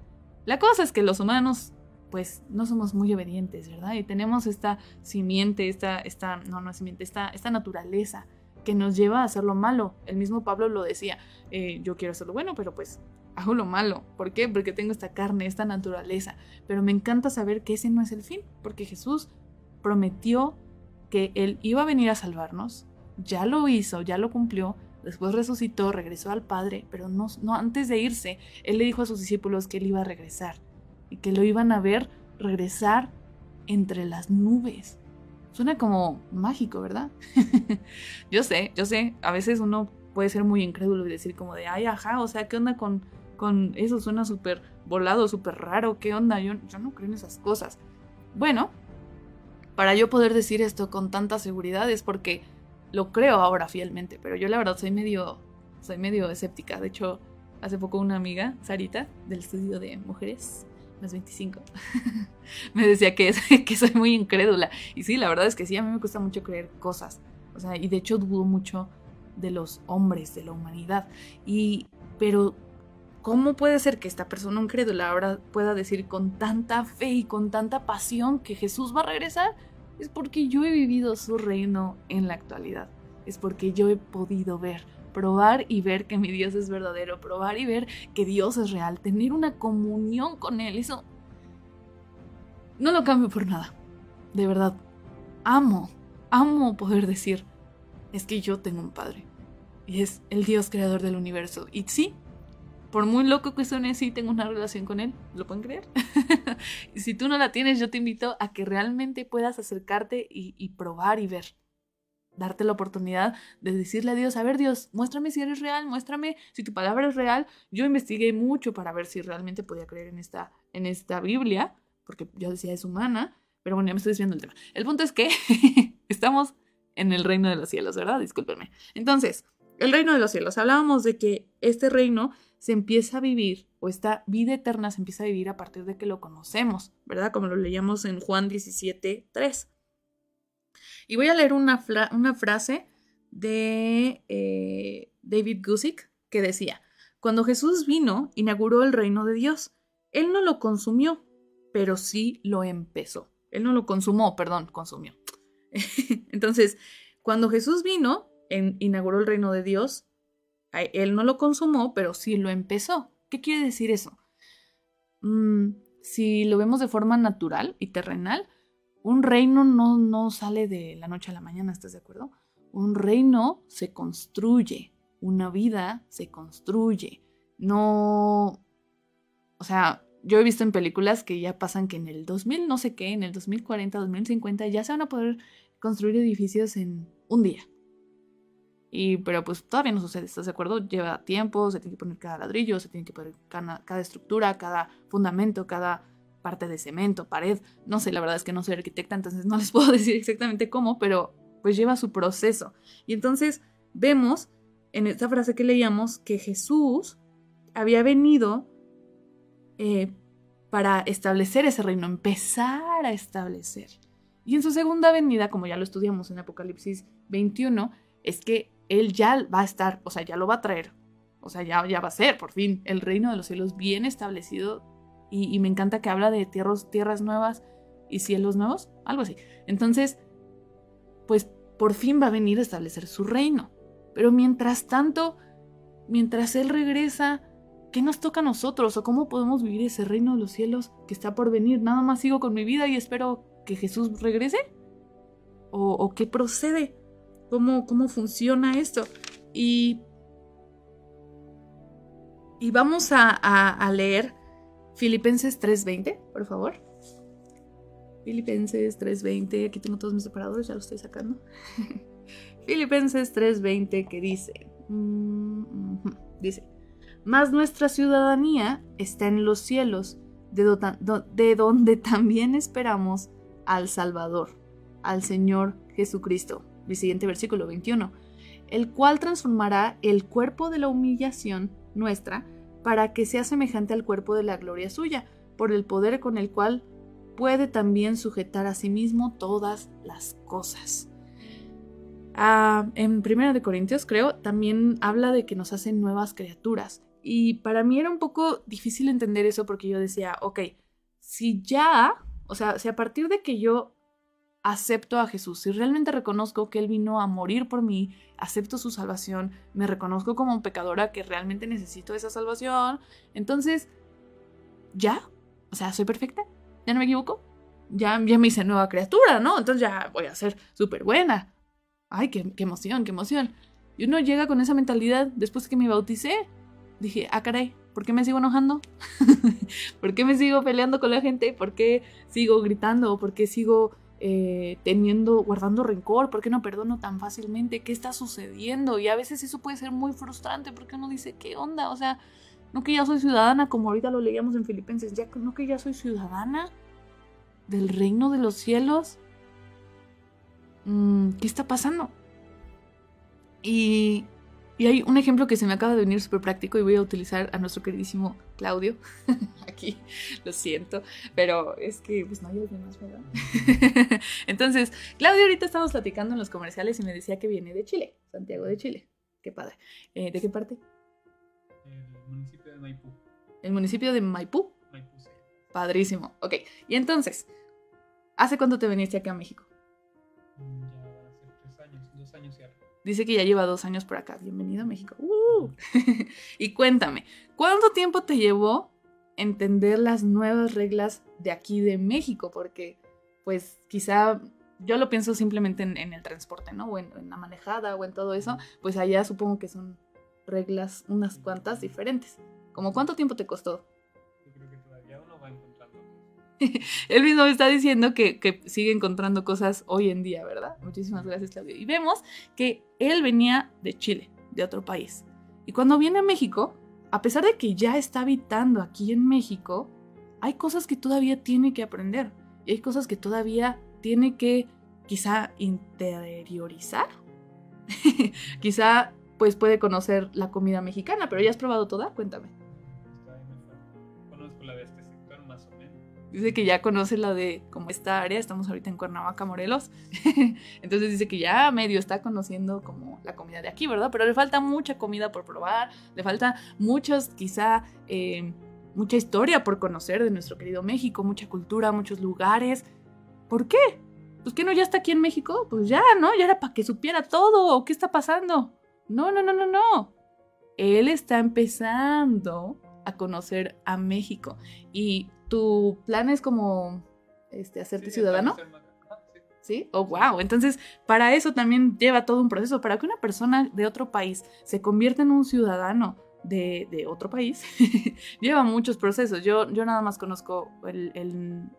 La cosa es que los humanos, pues, no somos muy obedientes, ¿verdad? Y tenemos esta simiente, esta, esta, no, no es simiente, esta, esta naturaleza que nos lleva a hacer lo malo. El mismo Pablo lo decía, eh, yo quiero hacer lo bueno, pero pues hago lo malo. ¿Por qué? Porque tengo esta carne, esta naturaleza. Pero me encanta saber que ese no es el fin, porque Jesús prometió que Él iba a venir a salvarnos, ya lo hizo, ya lo cumplió, después resucitó, regresó al Padre, pero no, no antes de irse, Él le dijo a sus discípulos que Él iba a regresar y que lo iban a ver regresar entre las nubes. Suena como mágico, ¿verdad? yo sé, yo sé, a veces uno puede ser muy incrédulo y decir como de, ay, ajá, o sea, ¿qué onda con con eso suena súper volado, súper raro, ¿qué onda? Yo, yo no creo en esas cosas. Bueno, para yo poder decir esto con tanta seguridad es porque lo creo ahora fielmente, pero yo la verdad soy medio, soy medio escéptica. De hecho, hace poco una amiga, Sarita, del estudio de mujeres, más 25, me decía que, que soy muy incrédula. Y sí, la verdad es que sí, a mí me cuesta mucho creer cosas. O sea, y de hecho dudo mucho de los hombres, de la humanidad. Y, pero ¿Cómo puede ser que esta persona incrédula ahora pueda decir con tanta fe y con tanta pasión que Jesús va a regresar? Es porque yo he vivido su reino en la actualidad. Es porque yo he podido ver, probar y ver que mi Dios es verdadero, probar y ver que Dios es real, tener una comunión con Él. Eso no lo cambio por nada. De verdad, amo, amo poder decir, es que yo tengo un Padre. Y es el Dios creador del universo. Y sí, por muy loco que suene, sí tengo una relación con él. ¿Lo pueden creer? y si tú no la tienes, yo te invito a que realmente puedas acercarte y, probar y ver. Darte la oportunidad de decirle a Dios, a ver Dios, muéstrame si eres real, muéstrame si tu palabra es real. Yo investigué mucho para ver si realmente podía creer en esta, en esta Biblia, porque yo decía es humana, pero bueno, ya me estoy desviando el tema. El punto es que estamos en el reino de los cielos, ¿verdad? Discúlpenme. Entonces, el reino de los cielos. Hablábamos de que este reino se empieza a vivir, o esta vida eterna se empieza a vivir a partir de que lo conocemos, ¿verdad? Como lo leíamos en Juan 17, 3. Y voy a leer una, frase de eh, David Gusick que decía, Cuando Jesús vino, inauguró el reino de Dios. Él no lo consumió, pero sí lo empezó. Él no lo consumó, perdón, consumió. Entonces, cuando Jesús vino, inauguró el reino de Dios, él no lo consumó, pero sí lo empezó. ¿Qué quiere decir eso? Mm, si lo vemos de forma natural y terrenal, un reino no, no sale de la noche a la mañana, ¿estás de acuerdo? Un reino se construye, una vida se construye. No, o sea, yo he visto en películas que ya pasan que en el 2000 no sé qué, en el 2040, 2050 ya se van a poder construir edificios en un día. Y, pero pues todavía no sucede, ¿estás de acuerdo? Lleva tiempo, se tiene que poner cada ladrillo, se tiene que poner cada, cada, estructura, cada fundamento, cada parte de cemento, pared. No sé, la verdad es que no soy arquitecta, entonces no les puedo decir exactamente cómo, pero pues lleva su proceso. Y entonces vemos en esta frase que leíamos que Jesús había venido eh, para establecer ese reino, empezar a establecer. Y en su segunda venida, como ya lo estudiamos en Apocalipsis 21, es que él ya va a estar, o sea, ya lo va a traer. O sea, ya, ya va a ser, por fin, el reino de los cielos bien establecido. Y, me encanta que habla de tierras, tierras nuevas y cielos nuevos, algo así. Entonces, pues por fin va a venir a establecer su reino. Pero mientras tanto, mientras Él regresa, ¿qué nos toca a nosotros? ¿O cómo podemos vivir ese reino de los cielos que está por venir? Nada más sigo con mi vida y espero que Jesús regrese. ¿O, qué procede? cómo, funciona esto. Y, y vamos a, leer Filipenses 3.20, por favor. Filipenses 3.20, aquí tengo todos mis separadores, ya los estoy sacando. Filipenses 3.20 que dice, mm, dice, mas nuestra ciudadanía está en los cielos, de, de donde también esperamos al Salvador, al Señor Jesucristo el siguiente versículo 21, el cual transformará el cuerpo de la humillación nuestra para que sea semejante al cuerpo de la gloria suya, por el poder con el cual puede también sujetar a sí mismo todas las cosas. Ah, en Primera de Corintios, creo, también habla de que nos hacen nuevas criaturas. Y para mí era un poco difícil entender eso porque yo decía, ok, si ya, o sea, si a partir de que yo acepto a Jesús, si realmente reconozco que Él vino a morir por mí, acepto su salvación, me reconozco como pecadora que realmente necesito esa salvación, entonces, ¿ya? O sea, ¿soy perfecta? ¿Ya no me equivoco? Ya, ya me hice nueva criatura, ¿no? Entonces ya voy a ser súper buena. Ay, qué, qué emoción, qué emoción. Y uno llega con esa mentalidad después de que me bauticé. Dije, ah, caray, ¿por qué me sigo enojando? ¿Por qué me sigo peleando con la gente? ¿Por qué sigo gritando? ¿Por qué sigo eh, teniendo, guardando rencor, ¿por qué no perdono tan fácilmente? ¿Qué está sucediendo? Y a veces eso puede ser muy frustrante porque uno dice, ¿qué onda? O sea, no que ya soy ciudadana, como ahorita lo leíamos en Filipenses, ya no que ya soy ciudadana del reino de los cielos. Mm, ¿Qué está pasando? Y y hay un ejemplo que se me acaba de venir súper práctico y voy a utilizar a nuestro queridísimo Claudio. Aquí, lo siento, pero es que pues no hay alguien más, ¿verdad? Entonces, Claudio ahorita estamos platicando en los comerciales y me decía que viene de Chile, Santiago de Chile. Qué padre. Eh, ¿De qué parte? El municipio de Maipú. ¿El municipio de Maipú? Maipú, sí. Padrísimo. Ok, y entonces, ¿hace cuánto te viniste aquí a México? Dice que ya lleva dos años por acá. Bienvenido a México. Uh. y cuéntame, ¿cuánto tiempo te llevó entender las nuevas reglas de aquí de México? Porque, pues, quizá yo lo pienso simplemente en, el transporte, ¿no? O en, la manejada o en todo eso. Pues allá supongo que son reglas unas cuantas diferentes. ¿Cómo cuánto tiempo te costó? Él mismo me está diciendo que, sigue encontrando cosas hoy en día, ¿verdad? Muchísimas gracias, Claudio. Y vemos que él venía de Chile, de otro país. Y cuando viene a México, a pesar de que ya está habitando aquí en México, hay cosas que todavía tiene que aprender. Y hay cosas que todavía tiene que quizá interiorizar. quizá pues puede conocer la comida mexicana, pero ya has probado toda, cuéntame. Dice que ya conoce la de como esta área, estamos ahorita en Cuernavaca, Morelos. Entonces dice que ya medio está conociendo como la comida de aquí, ¿verdad? Pero le falta mucha comida por probar, le falta muchos, quizá, eh, mucha historia por conocer de nuestro querido México, mucha cultura, muchos lugares. ¿Por qué? Pues que no ya está aquí en México, pues ya, ¿no? Ya era para que supiera todo, ¿qué está pasando? No, no, no, no, no. Él está empezando a conocer a México y tu plan es como este, hacerte ciudadano. ¿Sí? Oh, wow. Entonces, para eso también lleva todo un proceso. Para que una persona de otro país se convierta en un ciudadano de, otro país, lleva muchos procesos. Yo, yo nada más conozco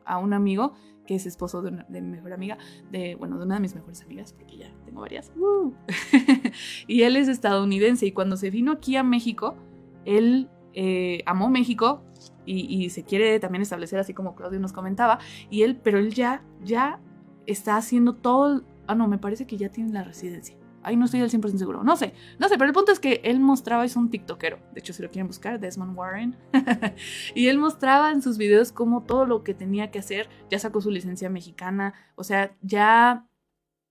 a un amigo que es esposo de, mi mejor amiga, de, bueno, de una de mis mejores amigas, porque ya tengo varias. y él es estadounidense y cuando se vino aquí a México, él eh, amó México, y, se quiere también establecer así como Claudio nos comentaba, y él, pero él ya, ya está haciendo todo, ah no, me parece que ya tiene la residencia. Ahí no estoy al 100% seguro. No sé, no sé, pero el punto es que él mostraba, es un TikTokero. De hecho, si lo quieren buscar, Desmond Warren. y él mostraba en sus videos como todo lo que tenía que hacer. Ya sacó su licencia mexicana. O sea, ya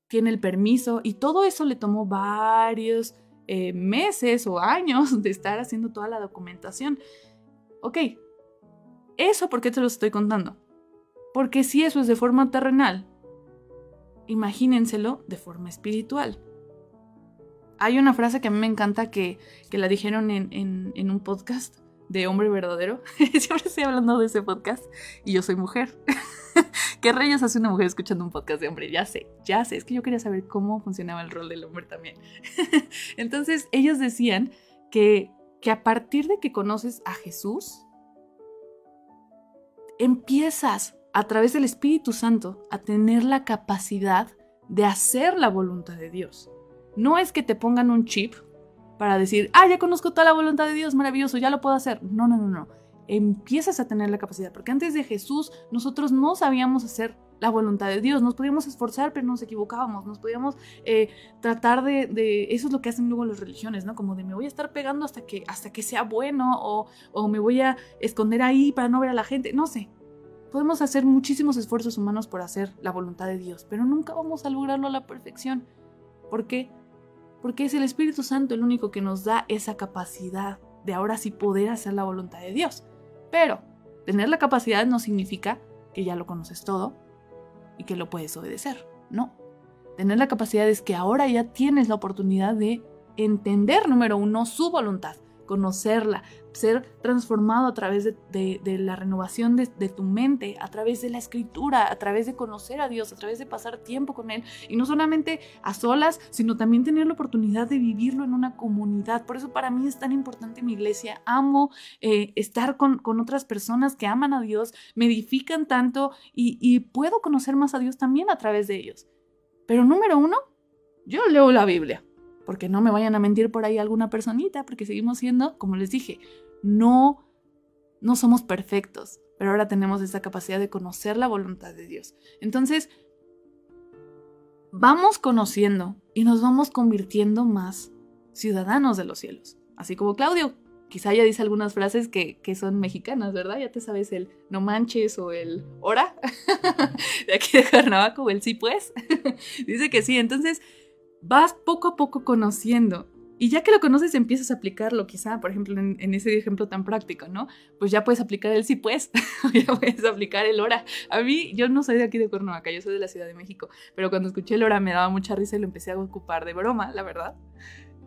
tiene el permiso. Y todo eso le tomó varios eh, meses o años de estar haciendo toda la documentación. Ok, ¿Eso por qué te lo estoy contando? Porque si eso es de forma terrenal, imagínenselo de forma espiritual. Hay una frase que a mí me encanta que, la dijeron en, un podcast de Hombre Verdadero. Siempre estoy hablando de ese podcast y yo soy mujer. ¿Qué rayos hace una mujer escuchando un podcast de hombre? Ya sé, ya sé. Es que yo quería saber cómo funcionaba el rol del hombre también. Entonces, ellos decían que, que a partir de que conoces a Jesús, empiezas a través del Espíritu Santo a tener la capacidad de hacer la voluntad de Dios. No es que te pongan un chip para decir, ah, ya conozco toda la voluntad de Dios, maravilloso, ya lo puedo hacer. No, no, no, no. Empiezas a tener la capacidad, porque antes de Jesús nosotros no sabíamos hacer la voluntad de Dios, nos podíamos esforzar, pero nos equivocábamos, nos podíamos eh, tratar de, eso es lo que hacen luego las religiones, ¿no? Como de me voy a estar pegando hasta que, hasta que sea bueno o, o me voy a esconder ahí para no ver a la gente, no sé, Podemos hacer muchísimos esfuerzos humanos por hacer la voluntad de Dios, pero nunca vamos a lograrlo a la perfección. ¿Por qué? Porque es el Espíritu Santo el único que nos da esa capacidad de ahora sí poder hacer la voluntad de Dios. Pero tener la capacidad no significa que ya lo conoces todo y que lo puedes obedecer. No. Tener la capacidad es que ahora ya tienes la oportunidad de entender, número uno, su voluntad, conocerla, ser transformado a través de, la renovación de, tu mente, a través de la escritura, a través de conocer a Dios, a través de pasar tiempo con Él. Y no solamente a solas, sino también tener la oportunidad de vivirlo en una comunidad. Por eso para mí es tan importante mi iglesia. Amo eh, estar con, otras personas que aman a Dios, me edifican tanto y, y puedo conocer más a Dios también a través de ellos. Pero número uno, yo leo la Biblia porque no me vayan a mentir por ahí alguna personita, porque seguimos siendo, como les dije, no, no somos perfectos, pero ahora tenemos esa capacidad de conocer la voluntad de Dios. Entonces, vamos conociendo y nos vamos convirtiendo más ciudadanos de los cielos. Así como Claudio, quizá ya dice algunas frases que, que, son mexicanas, ¿verdad? Ya te sabes el no manches o el hora de aquí de Cuernavaca o el sí pues. dice que sí, entonces vas poco a poco conociendo. Y ya que lo conoces, empiezas a aplicarlo, quizá, por ejemplo, en, ese ejemplo tan práctico, ¿no? Pues ya puedes aplicar el sí, pues, ya puedes aplicar el hora. A mí, yo no soy de aquí de Cuernavaca, yo soy de la Ciudad de México, pero cuando escuché el hora me daba mucha risa y lo empecé a ocupar de broma, la verdad.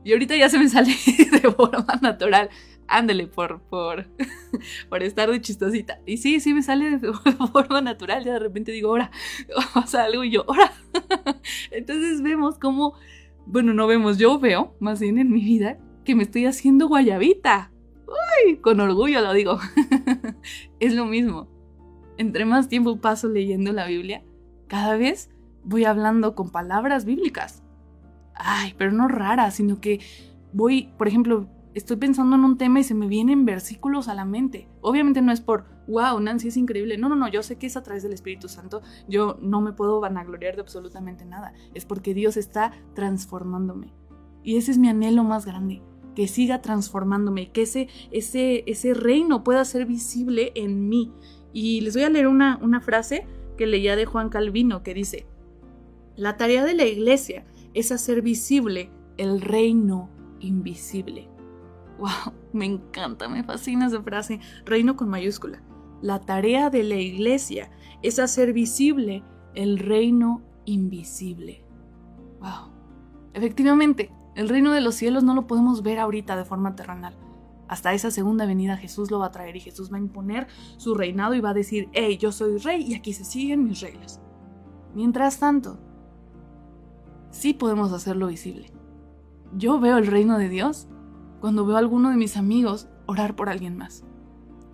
Y ahorita ya se me sale de forma natural. Ándele por, por, por estar de chistosita. Y sí, sí me sale de forma natural. Ya de repente digo, ahora, pasa algo y yo, ahora. Entonces vemos cómo, bueno, no vemos, yo veo más bien en mi vida que me estoy haciendo guayabita. Uy, con orgullo lo digo. es lo mismo. Entre más tiempo paso leyendo la Biblia, cada vez voy hablando con palabras bíblicas ay, pero no rara, sino que voy, por ejemplo, estoy pensando en un tema y se me vienen versículos a la mente. Obviamente no es por, wow, Nancy es increíble. No, no, no, yo sé que es a través del Espíritu Santo. Yo no me puedo vanagloriar de absolutamente nada. Es porque Dios está transformándome. Y ese es mi anhelo más grande, que siga transformándome, que ese, ese, ese reino pueda ser visible en mí. Y les voy a leer una, una frase que leía de Juan Calvino que dice, la tarea de la iglesia es hacer visible el reino invisible. ¡Wow! Me encanta, me fascina esa frase, reino con mayúscula. La tarea de la iglesia es hacer visible el reino invisible. ¡Wow! Efectivamente, el reino de los cielos no lo podemos ver ahorita de forma terrenal. Hasta esa segunda venida Jesús lo va a traer y Jesús va a imponer su reinado y va a decir, hey, yo soy rey y aquí se siguen mis reglas. Mientras tanto, sí podemos hacerlo visible. Yo veo el reino de Dios cuando veo a alguno de mis amigos orar por alguien más.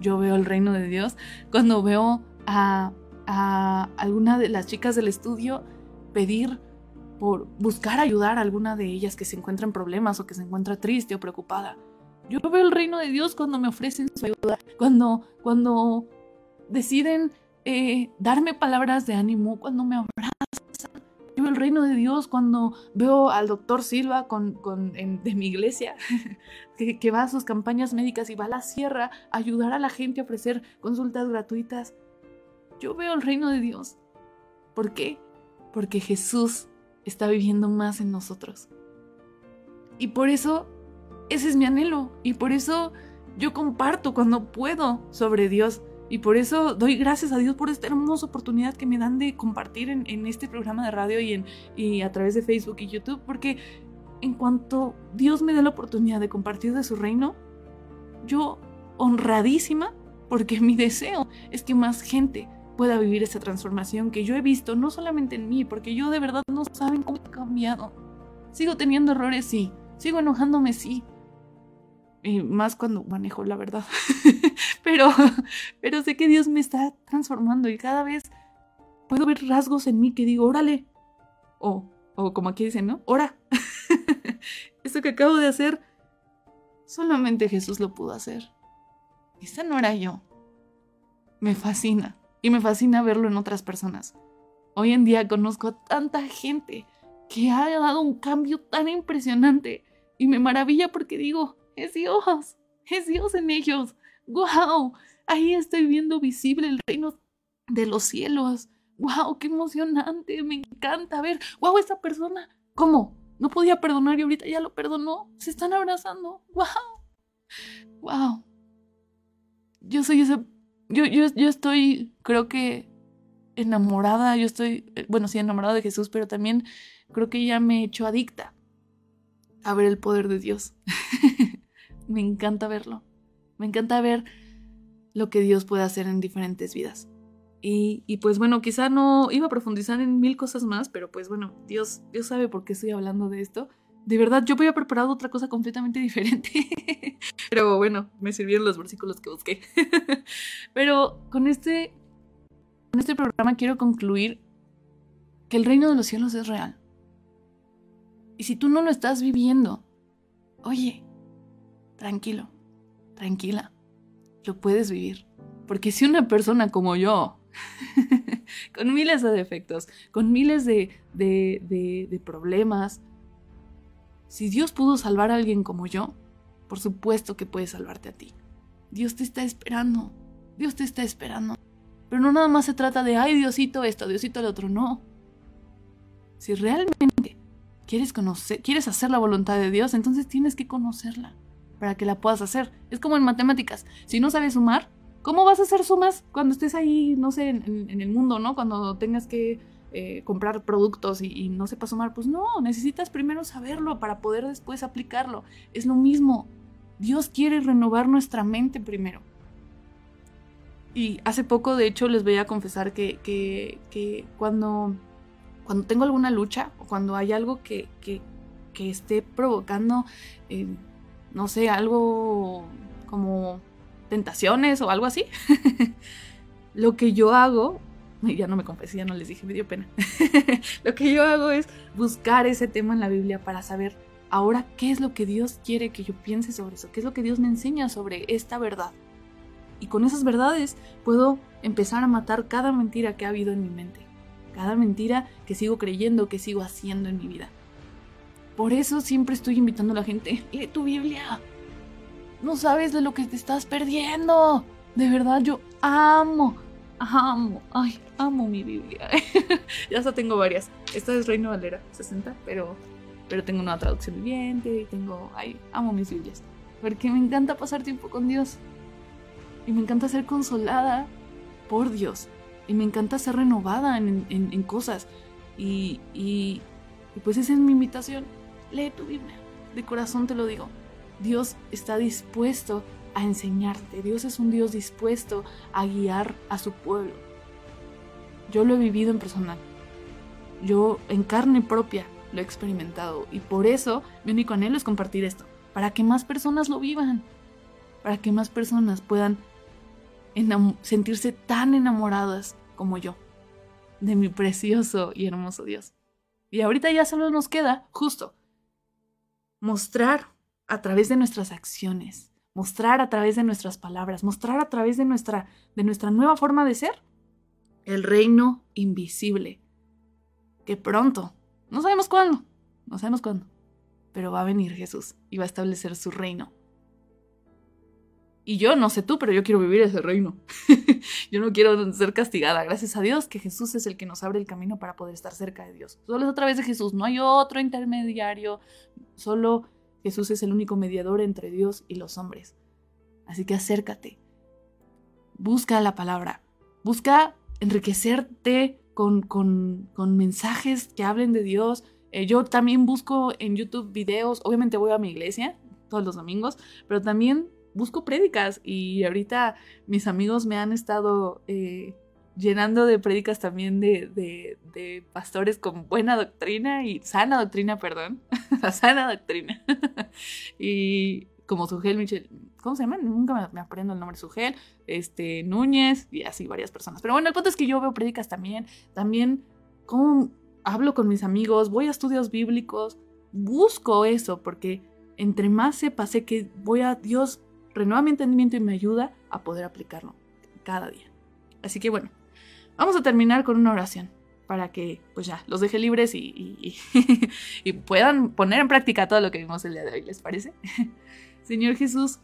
Yo veo el reino de Dios cuando veo a, a alguna de las chicas del estudio pedir por buscar ayudar a alguna de ellas que se encuentra en problemas o que se encuentra triste o preocupada. Yo veo el reino de Dios cuando me ofrecen su ayuda, cuando, cuando deciden eh, darme palabras de ánimo, cuando me abrazan. Yo veo el reino de Dios cuando veo al doctor Silva de mi iglesia, que, que va a sus campañas médicas y va a la sierra a ayudar a la gente a ofrecer consultas gratuitas. Yo veo el reino de Dios. ¿Por qué? Porque Jesús está viviendo más en nosotros. Y por eso ese es mi anhelo y por eso yo comparto cuando puedo sobre Dios. Y por eso doy gracias a Dios por esta hermosa oportunidad que me dan de compartir en, este programa de radio y, en, y a través de Facebook y YouTube, porque en cuanto Dios me dé la oportunidad de compartir de su reino, yo honradísima, porque mi deseo es que más gente pueda vivir esa transformación que yo he visto, no solamente en mí, porque yo de verdad no saben cómo he cambiado. Sigo teniendo errores, sí. Sigo enojándome, sí y más cuando manejo la verdad. pero, pero sé que Dios me está transformando y cada vez puedo ver rasgos en mí que digo, órale. O, o como aquí dicen, ¿no? Ora. Eso que acabo de hacer, solamente Jesús lo pudo hacer. Esa no era yo. Me fascina. Y me fascina verlo en otras personas. Hoy en día conozco a tanta gente que ha dado un cambio tan impresionante. Y me maravilla porque digo, es Dios, es Dios en ellos. ¡Wow! Ahí estoy viendo visible el reino de los cielos. ¡Wow! ¡Qué emocionante! Me encanta ver. ¡Wow! Esta persona, ¿cómo? No podía perdonar y ahorita ya lo perdonó. Se están abrazando. ¡Wow! ¡Wow! Yo soy ese. Yo, yo, yo estoy, creo que enamorada. Yo estoy, eh, bueno, sí, enamorada de Jesús, pero también creo que ya me he adicta a ver el poder de Dios. me encanta verlo. Me encanta ver lo que Dios puede hacer en diferentes vidas. Y, pues bueno, quizá no iba a profundizar en mil cosas más, pero pues bueno, Dios, Dios sabe por qué estoy hablando de esto. De verdad, yo había preparado otra cosa completamente diferente. pero bueno, me sirvieron los versículos que busqué. pero con este, con este programa quiero concluir que el reino de los cielos es real. Y si tú no lo estás viviendo, oye, tranquilo, tranquila, lo puedes vivir. Porque si una persona como yo, con miles de defectos, con miles de, de, de, problemas, si Dios pudo salvar a alguien como yo, por supuesto que puede salvarte a ti. Dios te está esperando, Dios te está esperando. Pero no nada más se trata de, ay Diosito esto, Diosito el otro, no. Si realmente quieres conocer, quieres hacer la voluntad de Dios, entonces tienes que conocerla para que la puedas hacer. Es como en matemáticas. Si no sabes sumar, ¿cómo vas a hacer sumas cuando estés ahí, no sé, en, el mundo, ¿no? Cuando tengas que eh, comprar productos y, y no sepas sumar, pues no, necesitas primero saberlo para poder después aplicarlo. Es lo mismo. Dios quiere renovar nuestra mente primero. Y hace poco, de hecho, les voy a confesar que, que, cuando, cuando tengo alguna lucha o cuando hay algo que, que, que esté provocando eh, no sé, algo como tentaciones o algo así. lo que yo hago, ya no me confesé, ya no les dije, me dio pena. lo que yo hago es buscar ese tema en la Biblia para saber ahora qué es lo que Dios quiere que yo piense sobre eso, qué es lo que Dios me enseña sobre esta verdad. Y con esas verdades puedo empezar a matar cada mentira que ha habido en mi mente, cada mentira que sigo creyendo, que sigo haciendo en mi vida. Por eso siempre estoy invitando a la gente, lee tu Biblia. No sabes de lo que te estás perdiendo. De verdad, yo amo amo, ay, amo mi Biblia. ya hasta tengo varias. Esta es Reino Valera 60, pero, pero tengo una traducción viviente y tengo, ay, amo mis Biblias. Porque me encanta pasar tiempo con Dios. Y me encanta ser consolada por Dios. Y me encanta ser renovada en, cosas. Y, y, y pues esa es mi invitación. Lee tu Biblia. De corazón te lo digo. Dios está dispuesto a enseñarte. Dios es un Dios dispuesto a guiar a su pueblo. Yo lo he vivido en personal. Yo en carne propia lo he experimentado y por eso mi único anhelo es compartir esto, para que más personas lo vivan, para que más personas puedan sentirse tan enamoradas como yo de mi precioso y hermoso Dios. Y ahorita ya solo nos queda justo mostrar a través de nuestras acciones, mostrar a través de nuestras palabras, mostrar a través de nuestra, de nuestra nueva forma de ser el reino invisible, que pronto, no sabemos cuándo, no sabemos cuándo, pero va a venir Jesús y va a establecer su reino. Y yo no sé tú, pero yo quiero vivir ese reino. yo no quiero ser castigada. Gracias a Dios que Jesús es el que nos abre el camino para poder estar cerca de Dios. Solo es a través de Jesús, no hay otro intermediario. Solo Jesús es el único mediador entre Dios y los hombres. Así que acércate. Busca la palabra. Busca enriquecerte con, con, mensajes que hablen de Dios. Eh, yo también busco en YouTube videos. Obviamente voy a mi iglesia todos los domingos, pero también busco prédicas. Y ahorita mis amigos me han estado eh, llenando de prédicas también de, de, pastores con buena doctrina y sana doctrina, perdón, sana doctrina. y como Sugel Michel, ¿cómo se llama? Nunca me, aprendo el nombre, Sugel, este, Núñez y así varias personas. Pero bueno, el punto es que yo veo prédicas también, también como hablo con mis amigos, voy a estudios bíblicos, busco eso porque entre más sepa, sé que voy a Dios renueva mi entendimiento y me ayuda a poder aplicarlo cada día. Así que bueno, Vamos a terminar con una oración para que pues ya los deje libres y, y, puedan poner en práctica todo lo que vimos el día de hoy, ¿les parece? Señor Jesús,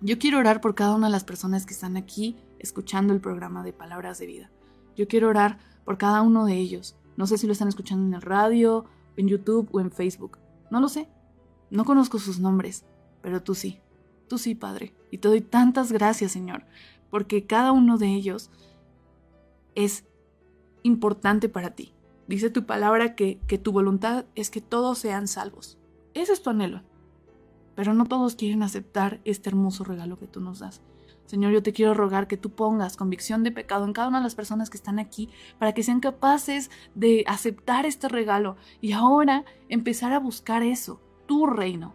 yo quiero orar por cada una de las personas que están aquí escuchando el programa de Palabras de Vida. Yo quiero orar por cada uno de ellos. No sé si lo están escuchando en el radio, en YouTube o en Facebook. No lo sé. No conozco sus nombres, pero tú sí. Tú sí, Padre. Y te doy tantas gracias, Señor, porque cada uno de ellos es importante para ti. Dice tu palabra que, que tu voluntad es que todos sean salvos. Ese es tu anhelo. Pero no todos quieren aceptar este hermoso regalo que tú nos das. Señor, yo te quiero rogar que tú pongas convicción de pecado en cada una de las personas que están aquí para que sean capaces de aceptar este regalo y ahora empezar a buscar eso, tu reino,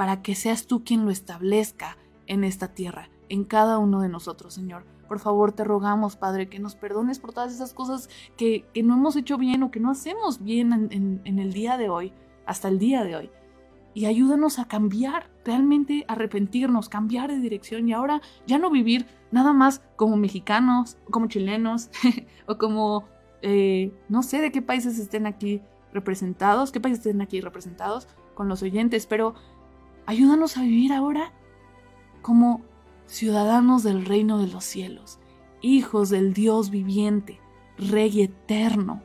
para que seas tú quien lo establezca en esta tierra, en cada uno de nosotros, Señor. Por favor, te rogamos, Padre, que nos perdones por todas esas cosas que, no hemos hecho bien o que no hacemos bien en, en el día de hoy, hasta el día de hoy. Y ayúdanos a cambiar, realmente arrepentirnos, cambiar de dirección y ahora ya no vivir nada más como mexicanos, como chilenos o como, eh, no sé de qué países estén aquí representados, qué países estén aquí representados con los oyentes, pero ayúdanos a vivir ahora como ciudadanos del reino de los cielos, hijos del Dios viviente, Rey eterno.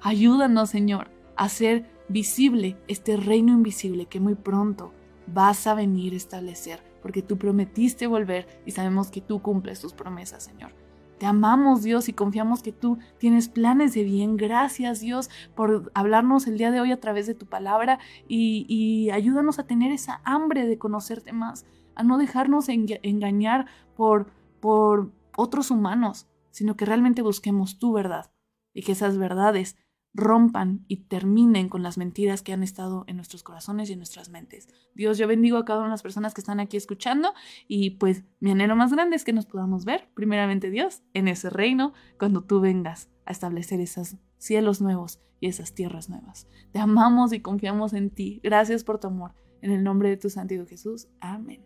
Ayúdanos, Señor, a hacer visible este reino invisible que muy pronto vas a venir a establecer, porque tú prometiste volver y sabemos que tú cumples tus promesas, Señor. Te amamos, Dios, y confiamos que tú tienes planes de bien. Gracias, Dios, por hablarnos el día de hoy a través de tu palabra y, y ayúdanos a tener esa hambre de conocerte más a no dejarnos engañar por, por otros humanos, sino que realmente busquemos tu verdad y que esas verdades rompan y terminen con las mentiras que han estado en nuestros corazones y en nuestras mentes. Dios, yo bendigo a cada una de las personas que están aquí escuchando y pues mi anhelo más grande es que nos podamos ver, primeramente Dios, en ese reino cuando tú vengas a establecer esos cielos nuevos y esas tierras nuevas. Te amamos y confiamos en ti. Gracias por tu amor. En el nombre de tu Santo Jesús. Amén.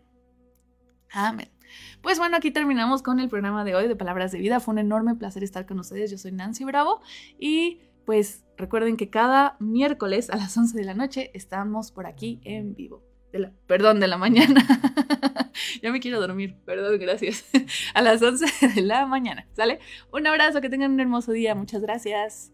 Amén. Pues bueno, aquí terminamos con el programa de hoy de Palabras de Vida. Fue un enorme placer estar con ustedes. Yo soy Nancy Bravo y pues recuerden que cada miércoles a las 11 de la noche estamos por aquí en vivo. de la, perdón, de la mañana. ya me quiero dormir, perdón, gracias. A las 11 de la mañana, ¿sale? Un abrazo, que tengan un hermoso día, muchas gracias.